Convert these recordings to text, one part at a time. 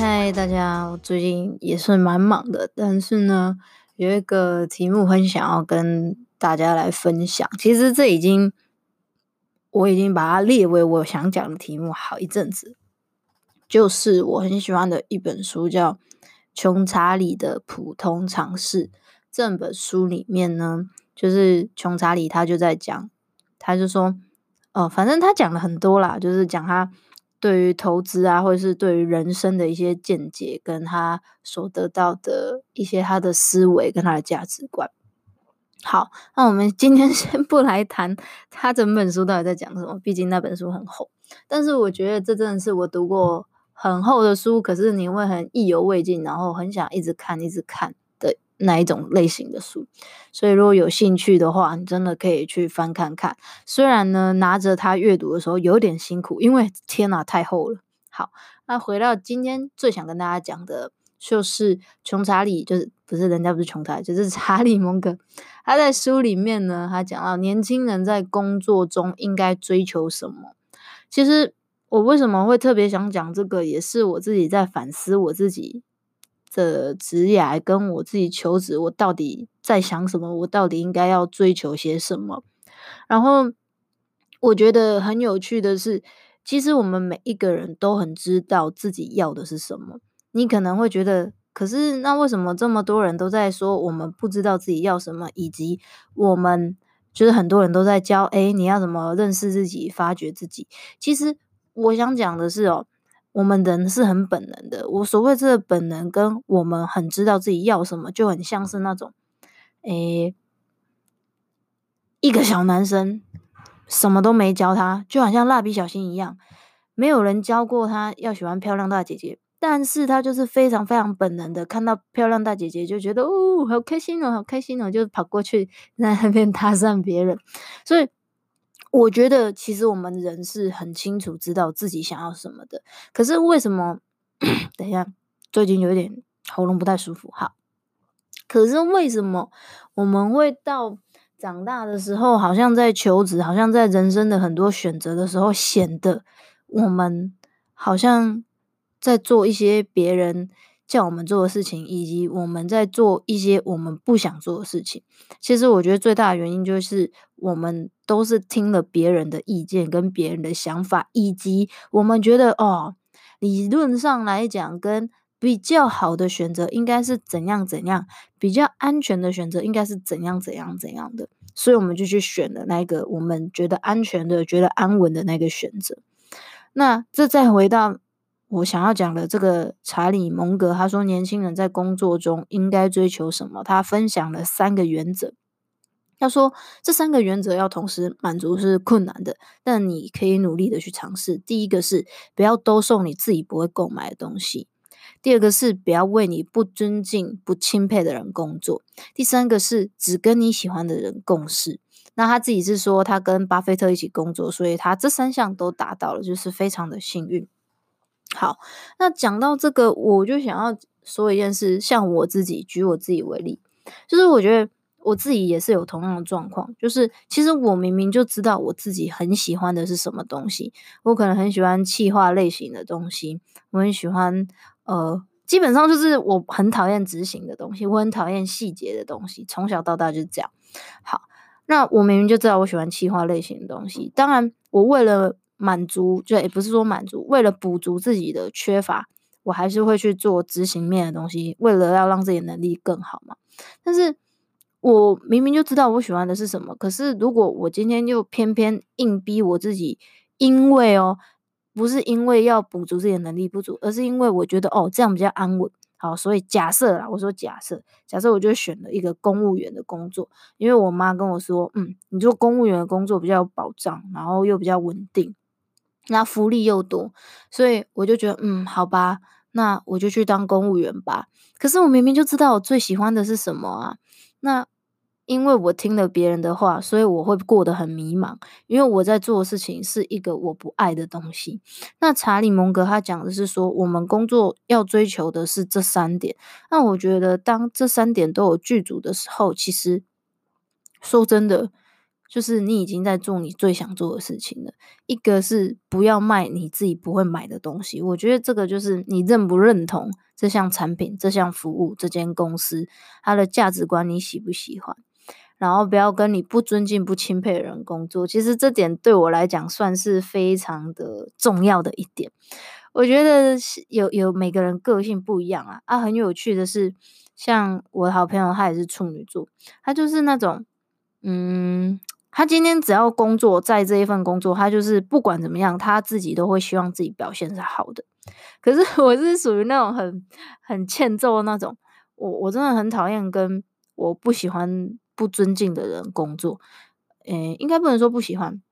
嗨，大家，我最近也是蛮忙的，但是呢，有一个题目很想要跟大家来分享。其实这已经，我已经把它列为我想讲的题目好一阵子，就是我很喜欢的一本书，叫《穷查理的普通常识》。这本书里面呢，就是穷查理他就在讲，他就说，哦，反正他讲了很多啦，就是讲他。对于投资啊，或者是对于人生的一些见解，跟他所得到的一些他的思维跟他的价值观。好，那我们今天 先不来谈他整本书到底在讲什么，毕竟那本书很厚。但是我觉得这真的是我读过很厚的书，可是你会很意犹未尽，然后很想一直看，一直看。哪一种类型的书？所以如果有兴趣的话，你真的可以去翻看看。虽然呢，拿着它阅读的时候有点辛苦，因为天哪，太厚了。好，那回到今天最想跟大家讲的，就是穷查理，就是不是人家不是穷查理，就是查理蒙格。他在书里面呢，他讲到年轻人在工作中应该追求什么。其实我为什么会特别想讲这个，也是我自己在反思我自己。的职业跟我自己求职，我到底在想什么？我到底应该要追求些什么？然后我觉得很有趣的是，其实我们每一个人都很知道自己要的是什么。你可能会觉得，可是那为什么这么多人都在说我们不知道自己要什么？以及我们就是很多人都在教，诶，你要怎么认识自己、发掘自己？其实我想讲的是哦。我们人是很本能的，我所谓这个本能，跟我们很知道自己要什么，就很像是那种，诶，一个小男生什么都没教他，就好像蜡笔小新一样，没有人教过他要喜欢漂亮大姐姐，但是他就是非常非常本能的，看到漂亮大姐姐就觉得哦，好开心哦，好开心哦，就跑过去在那边 搭讪别人，所以。我觉得其实我们人是很清楚知道自己想要什么的，可是为什么？等一下，最近有点喉咙不太舒服。好，可是为什么我们会到长大的时候，好像在求职，好像在人生的很多选择的时候，显得我们好像在做一些别人叫我们做的事情，以及我们在做一些我们不想做的事情。其实我觉得最大的原因就是我们都是听了别人的意见跟别人的想法，以及我们觉得哦，理论上来讲，跟比较好的选择应该是怎样怎样，比较安全的选择应该是怎样怎样怎样的，所以我们就去选了那个我们觉得安全的、觉得安稳的那个选择。那这再回到。我想要讲的这个查理蒙格，他说年轻人在工作中应该追求什么？他分享了三个原则。他说这三个原则要同时满足是困难的，但你可以努力的去尝试。第一个是不要兜售你自己不会购买的东西；第二个是不要为你不尊敬、不钦佩的人工作；第三个是只跟你喜欢的人共事。那他自己是说他跟巴菲特一起工作，所以他这三项都达到了，就是非常的幸运。好，那讲到这个，我就想要说一件事，像我自己，举我自己为例，就是我觉得我自己也是有同样的状况，就是其实我明明就知道我自己很喜欢的是什么东西，我可能很喜欢企划类型的东西，我很喜欢，呃，基本上就是我很讨厌执行的东西，我很讨厌细节的东西，从小到大就是这样。好，那我明明就知道我喜欢企划类型的东西，当然我为了满足，就也不是说满足，为了补足自己的缺乏，我还是会去做执行面的东西，为了要让自己能力更好嘛。但是我明明就知道我喜欢的是什么，可是如果我今天又偏偏硬逼我自己，因为哦，不是因为要补足自己的能力不足，而是因为我觉得哦，这样比较安稳。好，所以假设啦，我说假设，假设我就选了一个公务员的工作，因为我妈跟我说，嗯，你做公务员的工作比较有保障，然后又比较稳定，那福利又多，所以我就觉得，嗯，好吧，那我就去当公务员吧。可是我明明就知道我最喜欢的是什么啊，那。因为我听了别人的话，所以我会过得很迷茫。因为我在做的事情是一个我不爱的东西。那查理蒙格他讲的是说，我们工作要追求的是这三点。那我觉得，当这三点都有具足的时候，其实说真的，就是你已经在做你最想做的事情了。一个是不要卖你自己不会买的东西。我觉得这个就是你认不认同这项产品、这项服务、这间公司它的价值观，你喜不喜欢？然后不要跟你不尊敬、不钦佩的人工作，其实这点对我来讲算是非常的重要的一点。我觉得有有每个人个性不一样啊，啊，很有趣的是，像我的好朋友，他也是处女座，他就是那种，嗯，他今天只要工作在这一份工作，他就是不管怎么样，他自己都会希望自己表现是好的。可是我是属于那种很很欠揍的那种，我我真的很讨厌跟我不喜欢。不尊敬的人工作，诶，应该不能说不喜欢，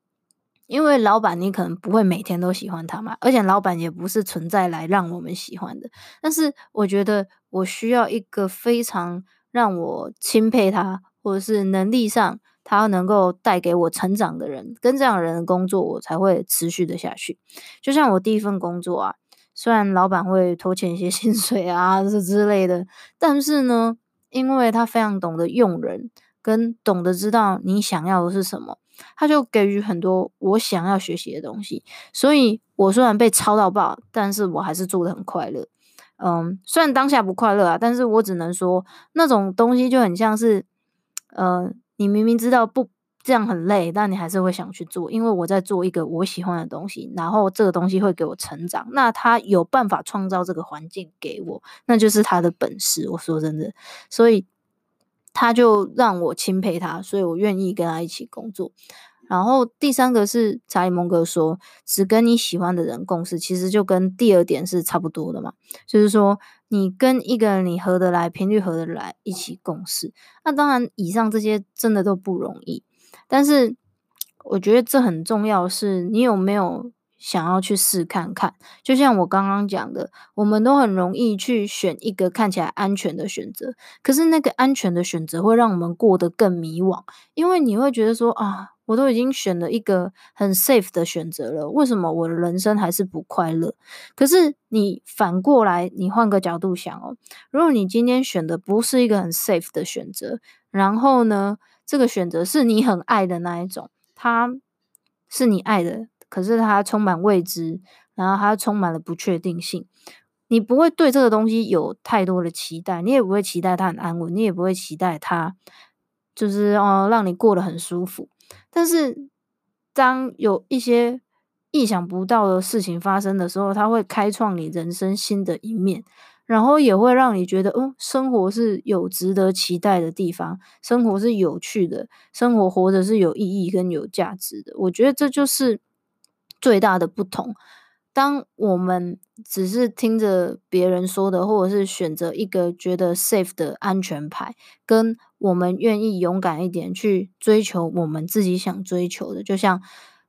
因为老板你可能不会每天都喜欢他嘛，而且老板也不是存在来让我们喜欢的。但是我觉得我需要一个非常让我钦佩他，或者是能力上他能够带给我成长的人，跟这样的人工作，我才会持续的下去。就像我第一份工作啊，虽然老板会拖欠一些 薪水啊这之类的，但是呢，因为他非常懂得用人。跟懂得知道你想要的是什么，他就给予很多我想要学习的东西。所以我虽然被操到爆，但是我还是做的很快乐。嗯，虽然当下不快乐啊，但是我只能说那种东西就很像是，呃，你明明知道不这样很累，但你还是会想去做，因为我在做一个我喜欢的东西，然后这个东西会给我成长。那他有办法创造这个环境给我，那就是他的本事。我说真的，所以。他就让我钦佩他，所以我愿意跟他一起工作。然后第三个是查理蒙格说，只跟你喜欢的人共事，其实就跟第二点是差不多的嘛。就是说，你跟一个人你合得来、频率合得来一起共事，那当然以上这些真的都不容易。但是我觉得这很重要，是你有没有。想要去试看看，就像我刚刚讲的，我们都很容易去选一个看起来安全的选择，可是那个安全的选择会让我们过得更迷惘，因为你会觉得说啊，我都已经选了一个很 safe 的选择了，为什么我的人生还是不快乐？可是你反过来，你换个角度想哦，如果你今天选的不是一个很 safe 的选择，然后呢，这个选择是你很爱的那一种，它是你爱的。可是它充满未知，然后它充满了不确定性。你不会对这个东西有太多的期待，你也不会期待它很安稳，你也不会期待它就是哦让你过得很舒服。但是当有一些意想不到的事情发生的时候，它会开创你人生新的一面，然后也会让你觉得，哦，生活是有值得期待的地方，生活是有趣的，生活活着是有意义跟有价值的。我觉得这就是。最大的不同，当我们只是听着别人说的，或者是选择一个觉得 safe 的安全牌，跟我们愿意勇敢一点去追求我们自己想追求的，就像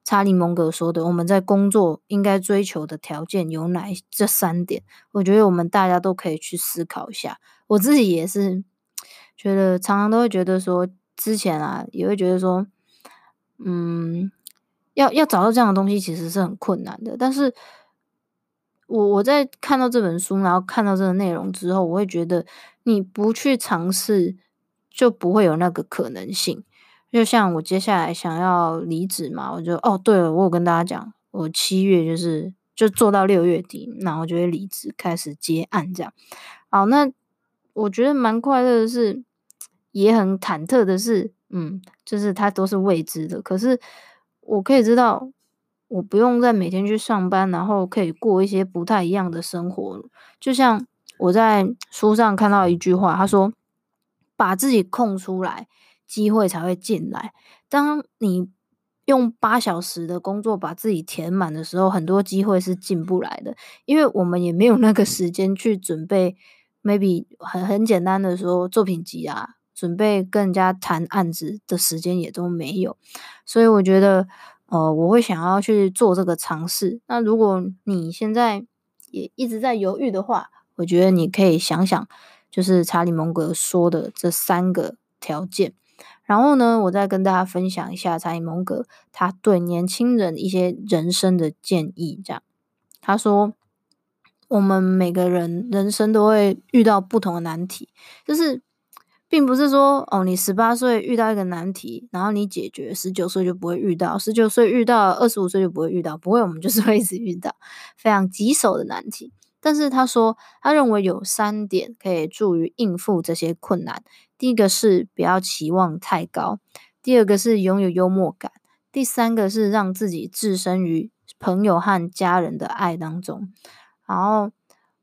查理蒙格说的，我们在工作应该追求的条件有哪这三点？我觉得我们大家都可以去思考一下。我自己也是觉得，常常都会觉得说，之前啊，也会觉得说，嗯。要要找到这样的东西，其实是很困难的。但是我我在看到这本书，然后看到这个内容之后，我会觉得你不去尝试，就不会有那个可能性。就像我接下来想要离职嘛，我就哦，对了，我有跟大家讲，我七月就是就做到六月底，然后就会离职，开始接案这样。好，那我觉得蛮快乐的是，也很忐忑的是，嗯，就是它都是未知的，可是。我可以知道，我不用再每天去上班，然后可以过一些不太一样的生活。就像我在书上看到一句话，他说：“把自己空出来，机会才会进来。当你用八小时的工作把自己填满的时候，很多机会是进不来的，因为我们也没有那个时间去准备。maybe 很很简单的说，作品集啊，准备跟人家谈案子的时间也都没有。所以我觉得。”呃，我会想要去做这个尝试。那如果你现在也一直在犹豫的话，我觉得你可以想想，就是查理蒙格说的这三个条件。然后呢，我再跟大家分享一下查理蒙格他对年轻人一些人生的建议。这样，他说，我们每个人人生都会遇到不同的难题，就是。并不是说哦，你十八岁遇到一个难题，然后你解决，十九岁就不会遇到，十九岁遇到，二十五岁就不会遇到，不会，我们就是会一直遇到非常棘手的难题。但是他说，他认为有三点可以助于应付这些困难。第一个是不要期望太高，第二个是拥有幽默感，第三个是让自己置身于朋友和家人的爱当中，然后。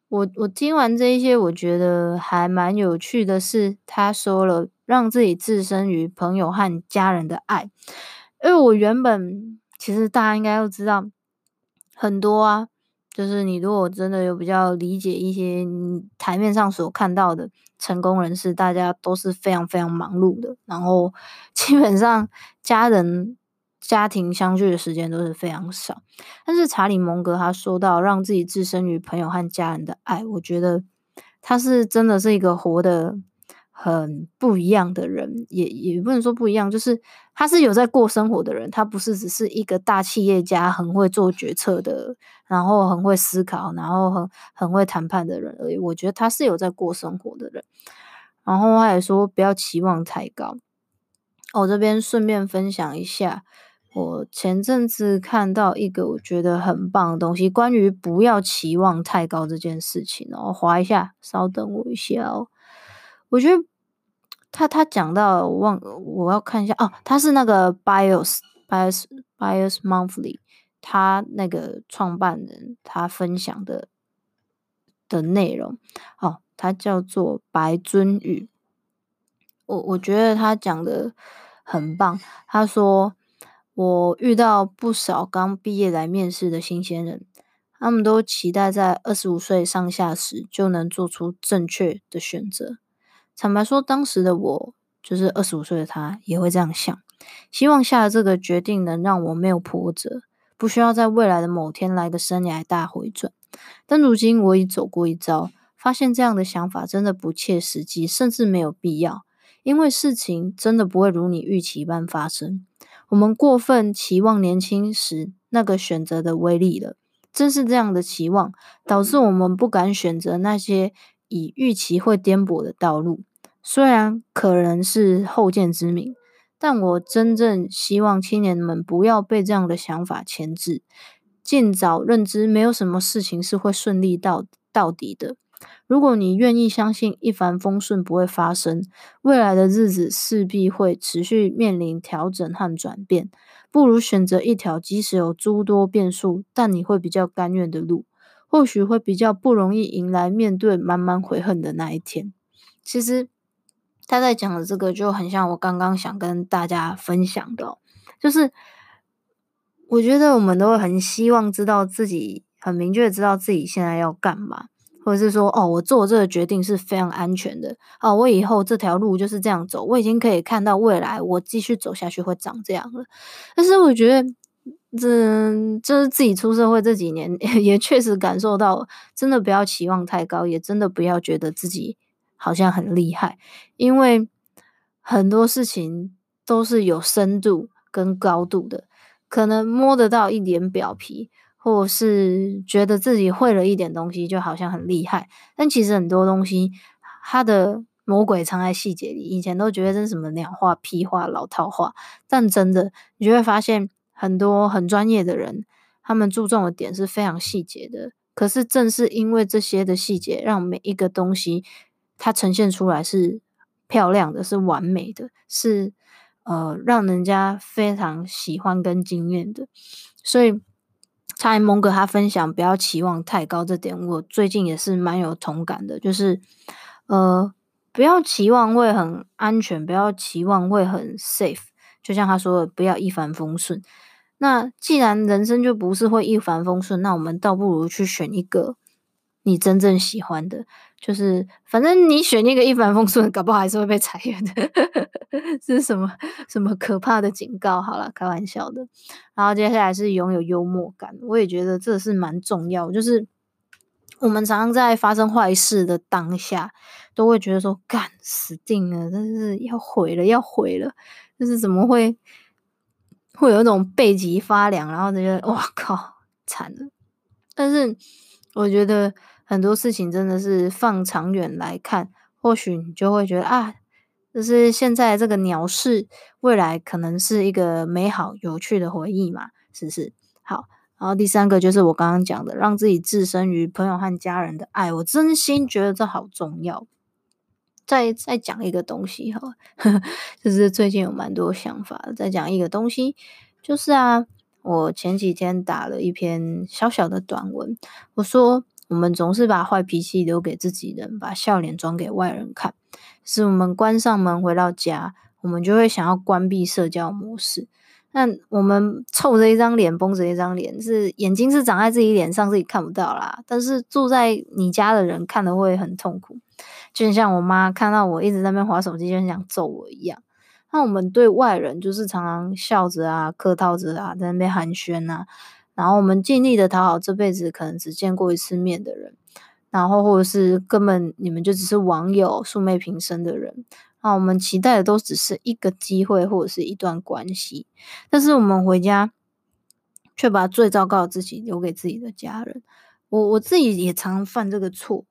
我我听完这一些，我觉得还蛮有趣的是，他说了让自己置身于朋友和家人的爱，因为我原本其实大家应该都知道很多啊，就是你如果真的有比较理解一些你台面上所看到的成功人士，大家都是非常非常忙碌的，然后 基本上家人。家庭相聚的时间都是非常少，但是查理蒙格他说到让自己置身于朋友和家人的爱，我觉得他是真的是一个活的很不一样的人，也也不能说不一样，就是他是有在过生活的人，他不是只是一个大企业家，很会做决策的，然后很会思考，然后很很会谈判的人而已。我觉得他是有在过生活的人，然后他也说不要期望太高。我这边顺便分享一下。我前阵子看到一个我觉得很棒的东西，关于不要期望太高这件事情哦。我滑一下，稍等我一下哦。我觉得他他讲到，我忘我要看一下哦，他是那个 BIOS BIOS BIOS Monthly，他那个创办人他分享的的内容哦，他叫做白尊宇。我我觉得他讲的很棒，他说。我遇到不少刚毕业来面试的新鲜人，他们都期待在二十五岁上下时就能做出正确的选择。坦白说，当时的我就是二十五岁的他，也会这样想，希望下的这个决定能让我没有波折，不需要在未来的某天来个生涯大回转。但如今我已走过一遭，发现这样的想法真的不切实际，甚至没有必要，因为事情真的不会如你预期般发生。我们过分期望年轻时那个选择的威力了，正是这样的期望，导致我们不敢选择那些以预期会颠簸的道路。虽然可能是后见之明，但我真正希望青年们不要被这样的想法牵制，尽早认知没有什么事情是会顺利到到底的。如果你愿意相信一帆风顺不会发生，未来的日子势必会持续面临调整和转变，不如选择一条即使有诸多变数，但你会比较甘愿的路，或许会比较不容易迎来面对满满悔恨的那一天。其实他在讲的这个就很像我刚刚想跟大家分享的，就是我觉得我们都会很希望知道自己很明确知道自己现在要干嘛。或者是说，哦，我做这个决定是非常安全的，哦，我以后这条路就是这样走，我已经可以看到未来，我继续走下去会长这样了。但是我觉得，这就是自己出社会这几年，也确实感受到，真的不要期望太高，也真的不要觉得自己好像很厉害，因为很多事情都是有深度跟高度的，可能摸得到一点表皮。或是觉得自己会了一点东西，就好像很厉害，但其实很多东西，它的魔鬼藏在细节里。以前都觉得这是什么鸟话、屁话、老套话，但真的，你就会发现很多很专业的人，他们注重的点是非常细节的。可是正是因为这些的细节，让每一个东西它呈现出来是漂亮的，是完美的，是呃让人家非常喜欢跟惊艳的。所以。蔡爱蒙哥他分享不要期望太高这点，我最近也是蛮有同感的，就是呃，不要期望会很安全，不要期望会很 safe，就像他说的，不要一帆风顺。那既然人生就不是会一帆风顺，那我们倒不如去选一个你真正喜欢的，就是反正你选一个一帆风顺，搞不好还是会被裁员的。这 是什么什么可怕的警告？好了，开玩笑的。然后接下来是拥有幽默感，我也觉得这是蛮重要。就是我们常常在发生坏事的当下，都会觉得说干死定了，真是要毁了，要毁了，就是怎么会？会有一种背脊发凉，然后就觉得哇靠，惨了。但是我觉得很多事情真的是放长远来看，或许你就会觉得啊，就是现在这个鸟事，未来可能是一个美好有趣的回忆嘛，是不是？好，然后第三个就是我刚刚讲的，让自己置身于朋友和家人的爱，我真心觉得这好重要。再再讲一个东西哈，就是最近有蛮多想法。再讲一个东西，就是啊，我前几天打了一篇小小的短文，我说我们总是把坏脾气留给自己人，把笑脸装给外人看。是我们关上门回到家，我们就会想要关闭社交模式。那我们臭着一张脸，绷着一张脸，是眼睛是长在自己脸上，自己看不到啦。但是住在你家的人看了会很痛苦。就像我妈看到我一直在那边滑手机，就很想揍我一样。那我们对外人就是常常笑着啊、客套着啊，在那边寒暄啊。然后我们尽力的讨好这辈子可能只见过一次面的人，然后或者是根本你们就只是网友、素昧平生的人。那我们期待的都只是一个机会或者是一段关系，但是我们回家却把最糟糕的自己留给自己的家人。我我自己也常犯这个错。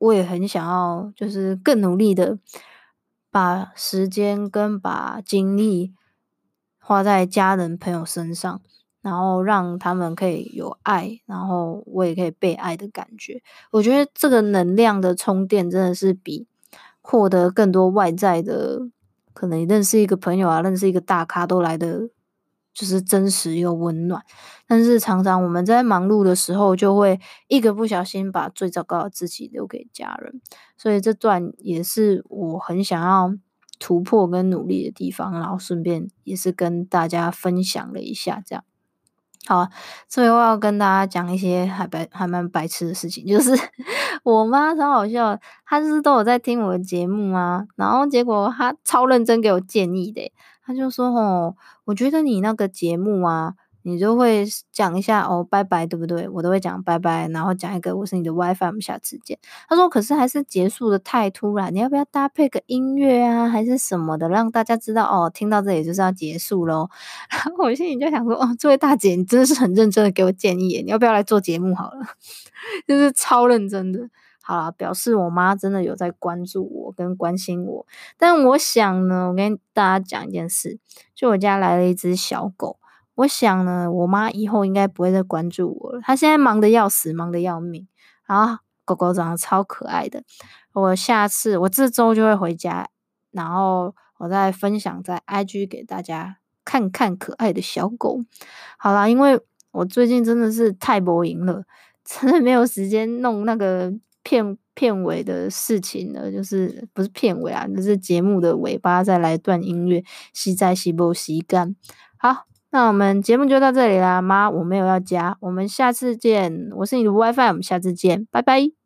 我也很想要，就是更努力的把时间跟把精力花在家人朋友身上，然后让他们可以有爱，然后我也可以被爱的感觉。我觉得这个能量的充电真的是比获得更多外在的，可能认识一个朋友啊，认识一个大咖都来的。就是真实又温暖，但是常常我们在忙碌的时候，就会一个不小心把最糟糕的自己留给家人，所以这段也是我很想要突破跟努力的地方，然后顺便也是跟大家分享了一下，这样。好，最后要跟大家讲一些还白还蛮白痴的事情，就是 我妈超好笑，她就是都有在听我的节目啊，然后结果她超认真给我建议的。他就说：“哦，我觉得你那个节目啊，你就会讲一下哦，拜拜，对不对？我都会讲拜拜，然后讲一个我是你的 WiFi，我们下次见。”他说：“可是还是结束的太突然，你要不要搭配个音乐啊，还是什么的，让大家知道哦，听到这里就是要结束喽。”然后我心里就想说：“哦，这位大姐，你真的是很认真的给我建议，你要不要来做节目好了？就是超认真的。”好啦，表示我妈真的有在关注我跟关心我，但我想呢，我跟大家讲一件事，就我家来了一只小狗，我想呢，我妈以后应该不会再关注我了。她现在忙得要死，忙得要命，然后狗狗长得超可爱的，我下次我这周就会回家，然后我再分享在 IG 给大家看看可爱的小狗。好啦，因为我最近真的是太播赢了，真的没有时间弄那个。片片尾的事情呢，就是不是片尾啊，就是节目的尾巴再来段音乐，吸在吸不吸干。好，那我们节目就到这里啦，妈，我没有要加，我们下次见，我是你的 WiFi，我们下次见，拜拜。